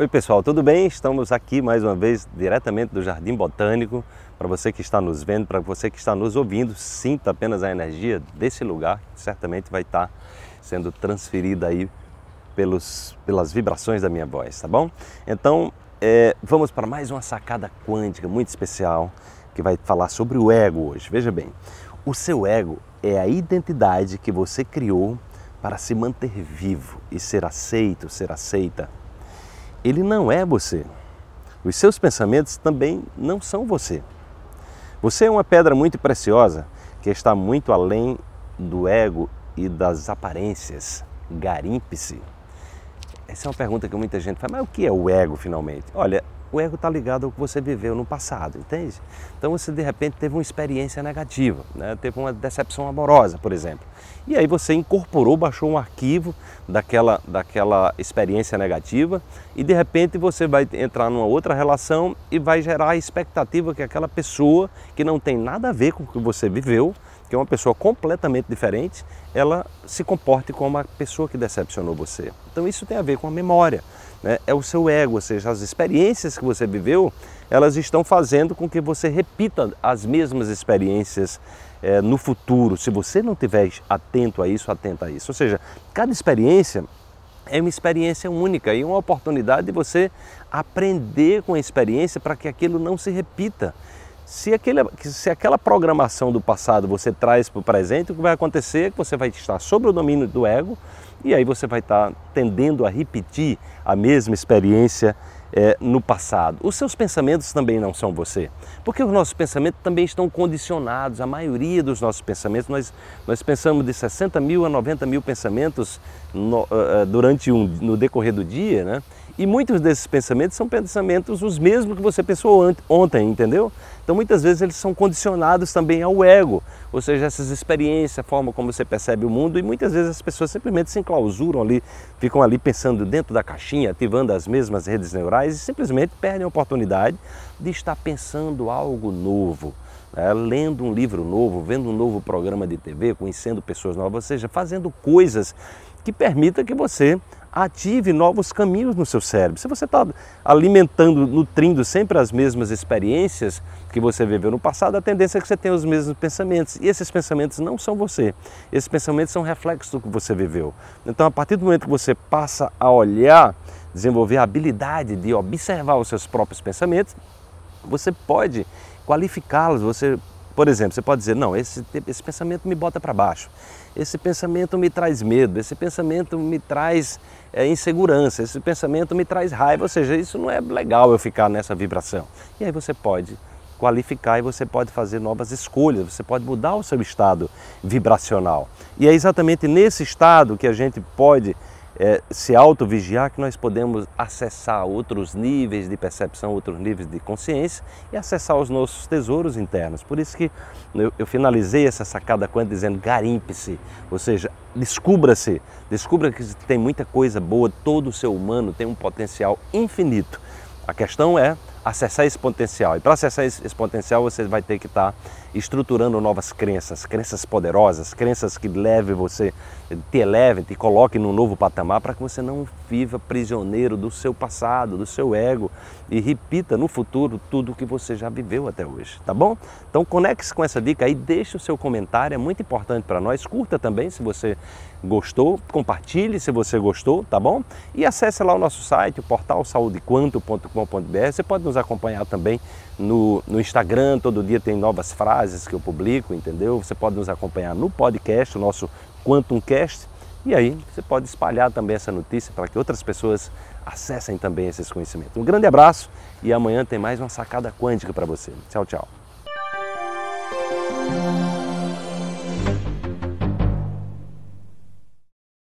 Oi pessoal, tudo bem? Estamos aqui mais uma vez diretamente do Jardim Botânico. Para você que está nos vendo, para você que está nos ouvindo, sinta apenas a energia desse lugar, que certamente vai estar sendo transferida aí pelos, pelas vibrações da minha voz, tá bom? Então, é, vamos para mais uma sacada quântica muito especial que vai falar sobre o ego hoje. Veja bem, o seu ego é a identidade que você criou para se manter vivo e ser aceito, ser aceita ele não é você. Os seus pensamentos também não são você. Você é uma pedra muito preciosa que está muito além do ego e das aparências. Garimpe-se. Essa é uma pergunta que muita gente faz, mas o que é o ego finalmente? Olha, o ego está ligado ao que você viveu no passado, entende? Então você de repente teve uma experiência negativa, né? teve uma decepção amorosa, por exemplo. E aí você incorporou, baixou um arquivo daquela, daquela experiência negativa e de repente você vai entrar numa outra relação e vai gerar a expectativa que aquela pessoa que não tem nada a ver com o que você viveu, que é uma pessoa completamente diferente, ela se comporte como a pessoa que decepcionou você. Então isso tem a ver com a memória né, é o seu ego, ou seja, as experiências que você viveu, elas estão fazendo com que você repita as mesmas experiências é, no futuro, se você não estiver atento a isso, atento a isso. Ou seja, cada experiência é uma experiência única e uma oportunidade de você aprender com a experiência para que aquilo não se repita. Se, aquele, se aquela programação do passado você traz para o presente, o que vai acontecer é que você vai estar sob o domínio do ego e aí você vai estar tendendo a repetir a mesma experiência é, no passado. Os seus pensamentos também não são você, porque os nossos pensamentos também estão condicionados. A maioria dos nossos pensamentos, nós, nós pensamos de 60 mil a 90 mil pensamentos no, uh, durante um, no decorrer do dia, né? E muitos desses pensamentos são pensamentos os mesmos que você pensou ontem, entendeu? Então muitas vezes eles são condicionados também ao ego, ou seja, essas experiências, a forma como você percebe o mundo, e muitas vezes as pessoas simplesmente se enclausuram ali, ficam ali pensando dentro da caixinha, ativando as mesmas redes neurais e simplesmente perdem a oportunidade de estar pensando algo novo. Né? lendo um livro novo, vendo um novo programa de TV, conhecendo pessoas novas, ou seja, fazendo coisas que permita que você ative novos caminhos no seu cérebro. Se você está alimentando, nutrindo sempre as mesmas experiências que você viveu no passado, a tendência é que você tenha os mesmos pensamentos. E esses pensamentos não são você. Esses pensamentos são reflexos do que você viveu. Então, a partir do momento que você passa a olhar, desenvolver a habilidade de observar os seus próprios pensamentos, você pode qualificá-los, você por exemplo, você pode dizer, não, esse, esse pensamento me bota para baixo, esse pensamento me traz medo, esse pensamento me traz é, insegurança, esse pensamento me traz raiva, ou seja, isso não é legal eu ficar nessa vibração. E aí você pode qualificar e você pode fazer novas escolhas, você pode mudar o seu estado vibracional. E é exatamente nesse estado que a gente pode é, se auto-vigiar que nós podemos acessar outros níveis de percepção, outros níveis de consciência e acessar os nossos tesouros internos. Por isso que eu, eu finalizei essa sacada quando dizendo garimpe-se, ou seja, descubra-se, descubra que tem muita coisa boa, todo o ser humano tem um potencial infinito. A questão é acessar esse potencial. E para acessar esse, potencial, você vai ter que estar tá estruturando novas crenças, crenças poderosas, crenças que levem você, te elevem, te coloquem num novo patamar para que você não viva prisioneiro do seu passado, do seu ego e repita no futuro tudo o que você já viveu até hoje, tá bom? Então conecte-se com essa dica aí, deixe o seu comentário, é muito importante para nós. Curta também se você gostou, compartilhe se você gostou, tá bom? E acesse lá o nosso site, o portal saudequanto.com.br. Você pode nos acompanhar também no, no Instagram, todo dia tem novas frases que eu publico, entendeu? Você pode nos acompanhar no podcast, o nosso Quantumcast, e aí você pode espalhar também essa notícia para que outras pessoas acessem também esses conhecimentos. Um grande abraço e amanhã tem mais uma sacada quântica para você. Tchau, tchau.